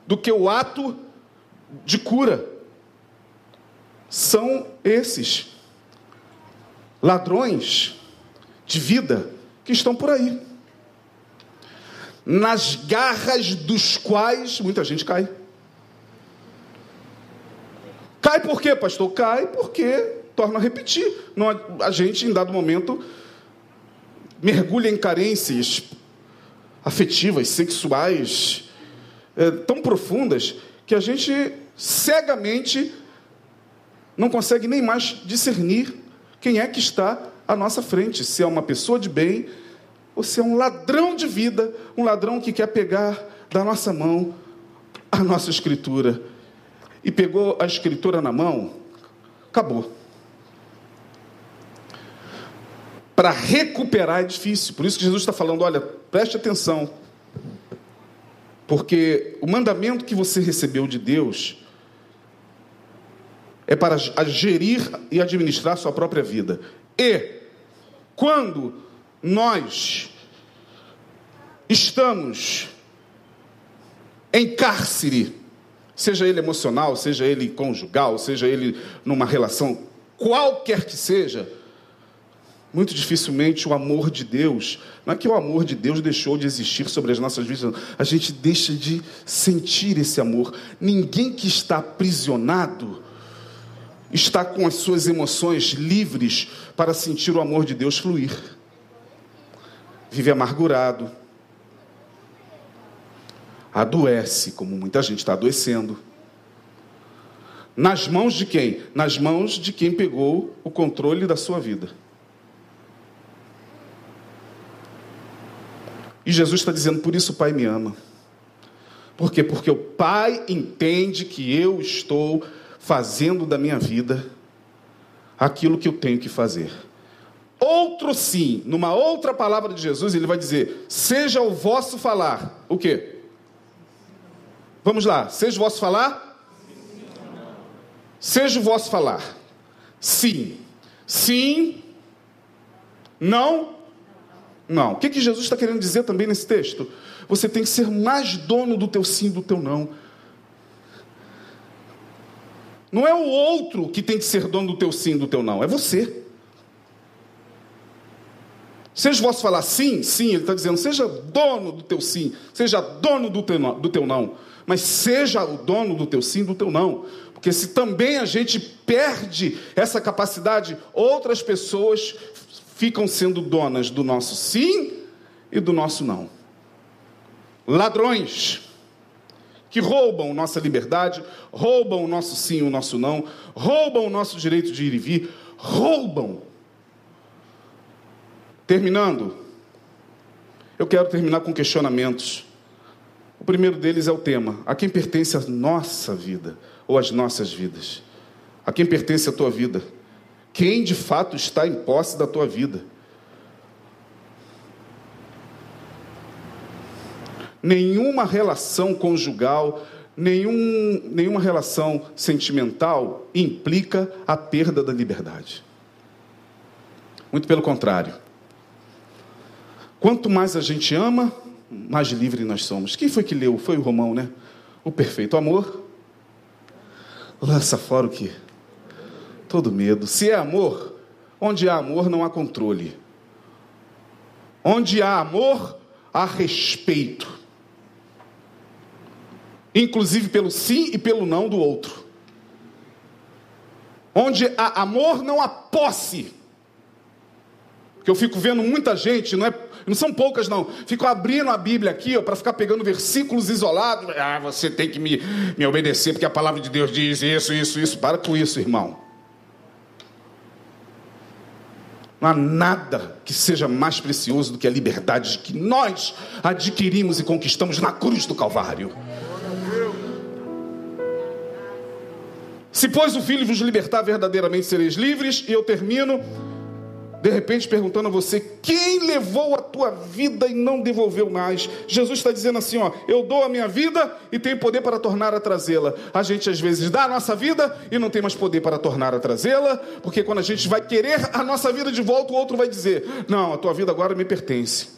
do que o ato de cura. São esses ladrões de vida que estão por aí nas garras dos quais muita gente cai. Cai por quê, pastor? Cai porque, torna a repetir, não, a gente, em dado momento, mergulha em carências afetivas, sexuais, é, tão profundas, que a gente cegamente não consegue nem mais discernir quem é que está à nossa frente, se é uma pessoa de bem, você é um ladrão de vida, um ladrão que quer pegar da nossa mão a nossa escritura. E pegou a escritura na mão, acabou. Para recuperar é difícil. Por isso que Jesus está falando: olha, preste atenção. Porque o mandamento que você recebeu de Deus é para gerir e administrar sua própria vida. E, quando nós estamos em cárcere, seja ele emocional, seja ele conjugal, seja ele numa relação qualquer que seja, muito dificilmente o amor de Deus, não é que o amor de Deus deixou de existir sobre as nossas vidas, a gente deixa de sentir esse amor. Ninguém que está aprisionado está com as suas emoções livres para sentir o amor de Deus fluir vive amargurado, adoece, como muita gente está adoecendo. Nas mãos de quem? Nas mãos de quem pegou o controle da sua vida. E Jesus está dizendo: por isso o Pai me ama. Por quê? Porque o Pai entende que eu estou fazendo da minha vida aquilo que eu tenho que fazer. Outro sim, numa outra palavra de Jesus, ele vai dizer: seja o vosso falar. O quê? Vamos lá, seja o vosso falar? Seja o vosso falar. Sim. Sim. Não. Não. O que, que Jesus está querendo dizer também nesse texto? Você tem que ser mais dono do teu sim do teu não. Não é o outro que tem que ser dono do teu sim, do teu não, é você. Seja vosso falar sim, sim, ele está dizendo, seja dono do teu sim, seja dono do teu, do teu não, mas seja o dono do teu sim, do teu não. Porque se também a gente perde essa capacidade, outras pessoas ficam sendo donas do nosso sim e do nosso não. Ladrões que roubam nossa liberdade, roubam o nosso sim o nosso não, roubam o nosso direito de ir e vir, roubam Terminando, eu quero terminar com questionamentos. O primeiro deles é o tema: a quem pertence a nossa vida ou as nossas vidas? A quem pertence a tua vida? Quem de fato está em posse da tua vida? Nenhuma relação conjugal, nenhum, nenhuma relação sentimental implica a perda da liberdade. Muito pelo contrário. Quanto mais a gente ama, mais livre nós somos. Quem foi que leu? Foi o Romão, né? O perfeito amor lança fora o quê? Todo medo. Se é amor, onde há amor não há controle. Onde há amor, há respeito. Inclusive pelo sim e pelo não do outro. Onde há amor, não há posse. Que eu fico vendo muita gente, não é não são poucas, não. Fico abrindo a Bíblia aqui para ficar pegando versículos isolados. Ah, você tem que me, me obedecer, porque a palavra de Deus diz isso, isso, isso. Para com isso, irmão. Não há nada que seja mais precioso do que a liberdade que nós adquirimos e conquistamos na cruz do Calvário. Se, pois, o Filho vos libertar, verdadeiramente sereis livres. E eu termino de repente perguntando a você: quem levou a tua vida e não devolveu mais? Jesus está dizendo assim: ó, eu dou a minha vida e tenho poder para tornar a trazê-la. A gente às vezes dá a nossa vida e não tem mais poder para tornar a trazê-la, porque quando a gente vai querer a nossa vida de volta, o outro vai dizer: não, a tua vida agora me pertence.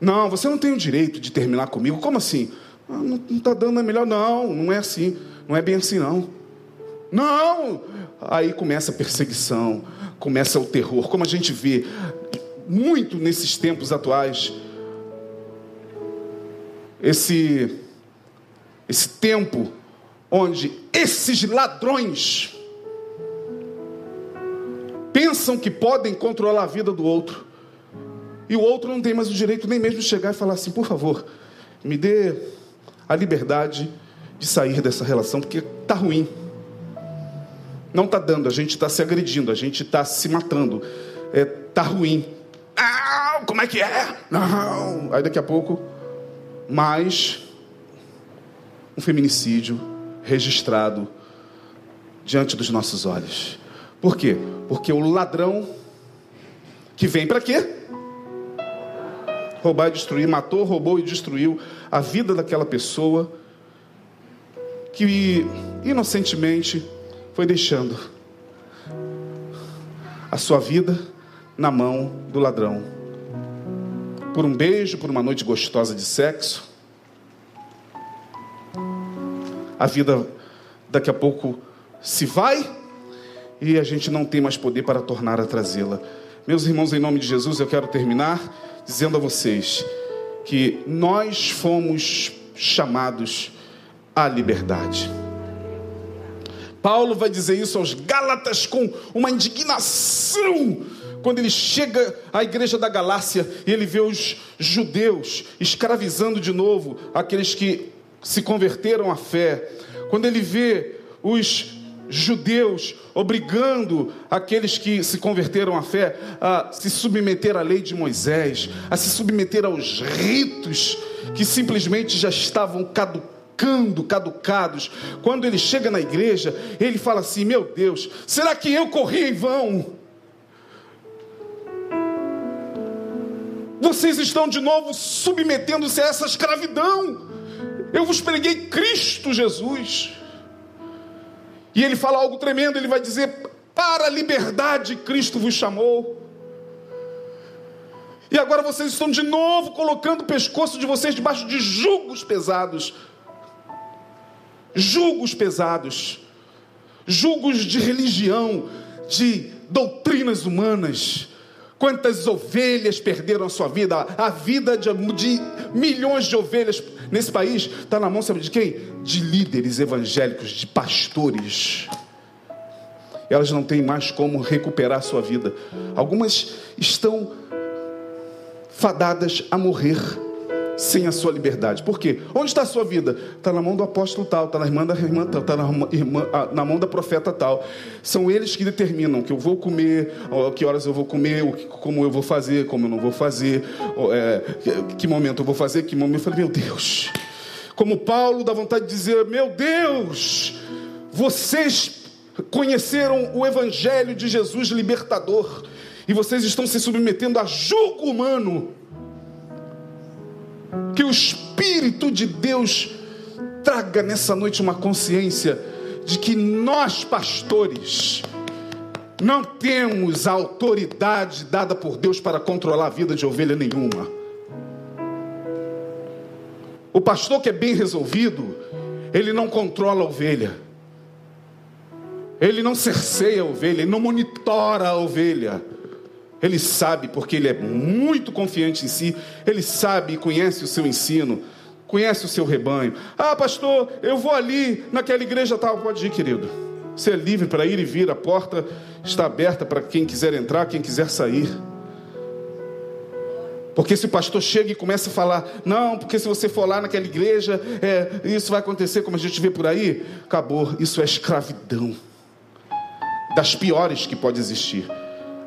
Não, você não tem o direito de terminar comigo. Como assim? Ah, não está dando a melhor. Não, não é assim. Não é bem assim, não. Não! Aí começa a perseguição começa o terror, como a gente vê muito nesses tempos atuais. Esse esse tempo onde esses ladrões pensam que podem controlar a vida do outro. E o outro não tem mais o direito nem mesmo de chegar e falar assim: por favor, me dê a liberdade de sair dessa relação, porque está ruim. Não está dando, a gente está se agredindo, a gente está se matando. Está é, tá ruim. Não, como é que é? Não. Aí daqui a pouco, mais um feminicídio registrado diante dos nossos olhos. Por quê? Porque o ladrão que vem para quê? Roubar e destruir, matou, roubou e destruiu a vida daquela pessoa que inocentemente foi deixando a sua vida na mão do ladrão. Por um beijo, por uma noite gostosa de sexo. A vida daqui a pouco se vai e a gente não tem mais poder para tornar a trazê-la. Meus irmãos, em nome de Jesus, eu quero terminar dizendo a vocês que nós fomos chamados à liberdade. Paulo vai dizer isso aos Gálatas com uma indignação. Quando ele chega à igreja da Galácia e ele vê os judeus escravizando de novo aqueles que se converteram à fé. Quando ele vê os judeus obrigando aqueles que se converteram à fé a se submeter à lei de Moisés, a se submeter aos ritos que simplesmente já estavam caducados ficando caducados. Quando ele chega na igreja, ele fala assim: Meu Deus, será que eu corri em vão? Vocês estão de novo submetendo-se a essa escravidão. Eu vos preguei Cristo Jesus. E ele fala algo tremendo: ele vai dizer, para a liberdade Cristo vos chamou. E agora vocês estão de novo colocando o pescoço de vocês debaixo de julgos pesados julgos pesados. julgos de religião, de doutrinas humanas. Quantas ovelhas perderam a sua vida? A vida de, de milhões de ovelhas nesse país está na mão, sabe de quem? De líderes evangélicos, de pastores. Elas não têm mais como recuperar a sua vida. Algumas estão fadadas a morrer sem a sua liberdade. Por quê? Onde está a sua vida? Está na mão do apóstolo tal, está na irmã da irmã tal, está na, irmã, ah, na mão da profeta tal. São eles que determinam que eu vou comer, que horas eu vou comer, como eu vou fazer, como eu não vou fazer, é, que momento eu vou fazer, que momento. Eu falei, meu Deus. Como Paulo dá vontade de dizer, meu Deus, vocês conheceram o evangelho de Jesus libertador e vocês estão se submetendo a julgo humano que o Espírito de Deus traga nessa noite uma consciência de que nós, pastores, não temos a autoridade dada por Deus para controlar a vida de ovelha nenhuma. O pastor que é bem resolvido, ele não controla a ovelha. Ele não cerceia a ovelha, ele não monitora a ovelha. Ele sabe, porque ele é muito confiante em si, ele sabe e conhece o seu ensino, conhece o seu rebanho. Ah, pastor, eu vou ali naquela igreja tal. Pode ir, querido. Você é livre para ir e vir, a porta está aberta para quem quiser entrar, quem quiser sair. Porque se o pastor chega e começa a falar, não, porque se você for lá naquela igreja, é, isso vai acontecer como a gente vê por aí, acabou. Isso é escravidão. Das piores que pode existir.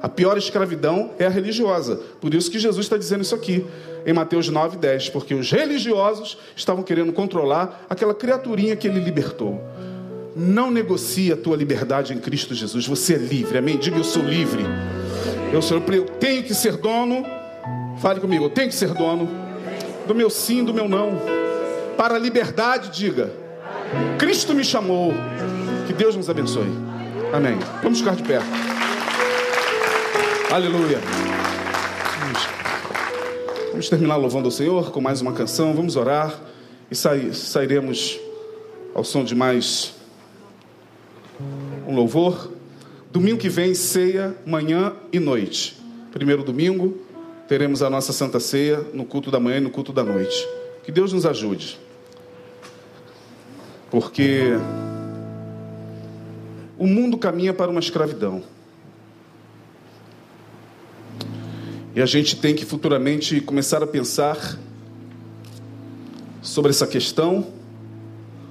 A pior escravidão é a religiosa. Por isso que Jesus está dizendo isso aqui, em Mateus 9, 10. Porque os religiosos estavam querendo controlar aquela criaturinha que ele libertou. Não negocie a tua liberdade em Cristo Jesus. Você é livre, amém? Diga eu sou livre. Eu, sou, eu tenho que ser dono. Fale comigo, eu tenho que ser dono do meu sim, do meu não. Para a liberdade, diga. Cristo me chamou. Que Deus nos abençoe. Amém. Vamos ficar de pé. Aleluia. Vamos, terminar louvando o Senhor com mais uma canção. Vamos orar e sair, sairemos ao som de mais um louvor. Domingo que vem, ceia, manhã e noite. Primeiro domingo, teremos a nossa Santa Ceia no culto da manhã e no culto da noite. Que Deus nos ajude. Porque o mundo caminha para uma escravidão. E a gente tem que futuramente começar a pensar sobre essa questão,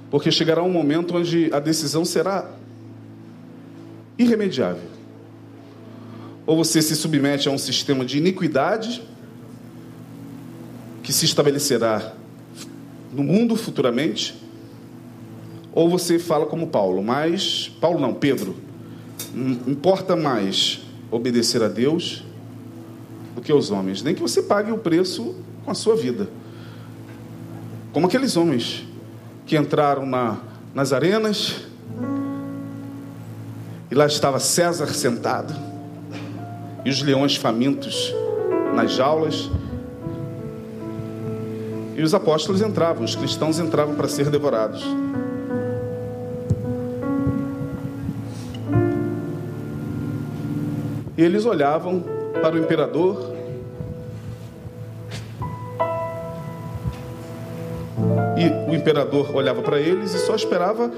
porque chegará um momento onde a decisão será irremediável. Ou você se submete a um sistema de iniquidade que se estabelecerá no mundo futuramente, ou você fala como Paulo, mas Paulo não, Pedro, importa mais obedecer a Deus que os homens, nem que você pague o preço com a sua vida. Como aqueles homens que entraram na, nas arenas e lá estava César sentado e os leões famintos nas jaulas. E os apóstolos entravam, os cristãos entravam para ser devorados. E eles olhavam para o imperador. E o imperador olhava para eles e só esperava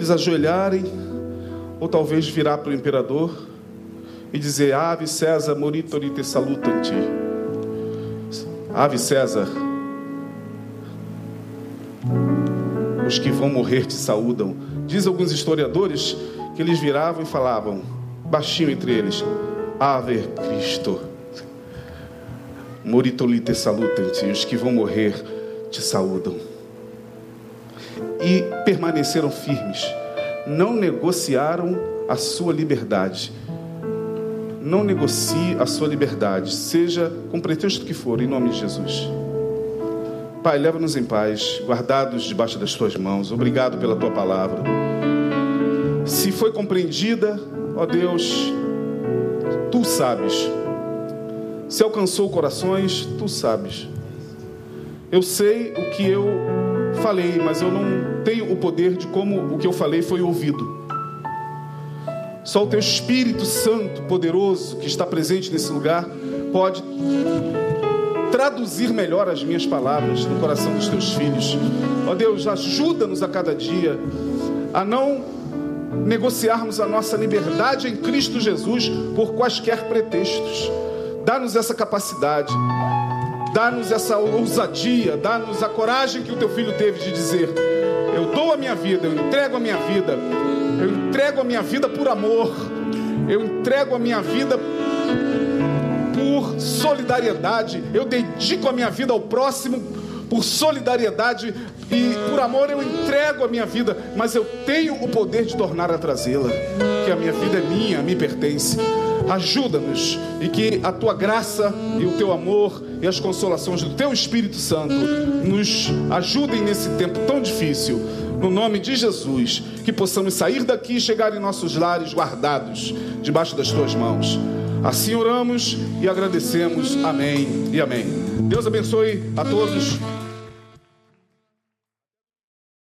eles ajoelharem, ou talvez virar para o imperador e dizer: Ave César, moritorite salutanti. Ave César, os que vão morrer te saúdam. Diz alguns historiadores que eles viravam e falavam: baixinho entre eles: Ave Cristo. Moritoli te salutant, os que vão morrer te saúdam. E permaneceram firmes, não negociaram a sua liberdade. Não negocie a sua liberdade, seja com pretexto que for, em nome de Jesus. Pai, leva-nos em paz, guardados debaixo das tuas mãos. Obrigado pela tua palavra. Se foi compreendida, Ó Deus, tu sabes. Se alcançou corações, tu sabes. Eu sei o que eu falei, mas eu não tenho o poder de como o que eu falei foi ouvido. Só o teu Espírito Santo poderoso que está presente nesse lugar pode traduzir melhor as minhas palavras no coração dos teus filhos. Ó Deus, ajuda-nos a cada dia a não negociarmos a nossa liberdade em Cristo Jesus por quaisquer pretextos. Dá-nos essa capacidade, dá-nos essa ousadia, dá-nos a coragem que o teu filho teve de dizer: Eu dou a minha vida, eu entrego a minha vida, eu entrego a minha vida por amor, eu entrego a minha vida por solidariedade, eu dedico a minha vida ao próximo por solidariedade e por amor eu entrego a minha vida, mas eu tenho o poder de tornar a trazê-la, que a minha vida é minha, me pertence. Ajuda-nos e que a tua graça e o teu amor e as consolações do teu Espírito Santo nos ajudem nesse tempo tão difícil. No nome de Jesus, que possamos sair daqui e chegar em nossos lares guardados debaixo das tuas mãos. Assim oramos e agradecemos. Amém e amém. Deus abençoe a todos.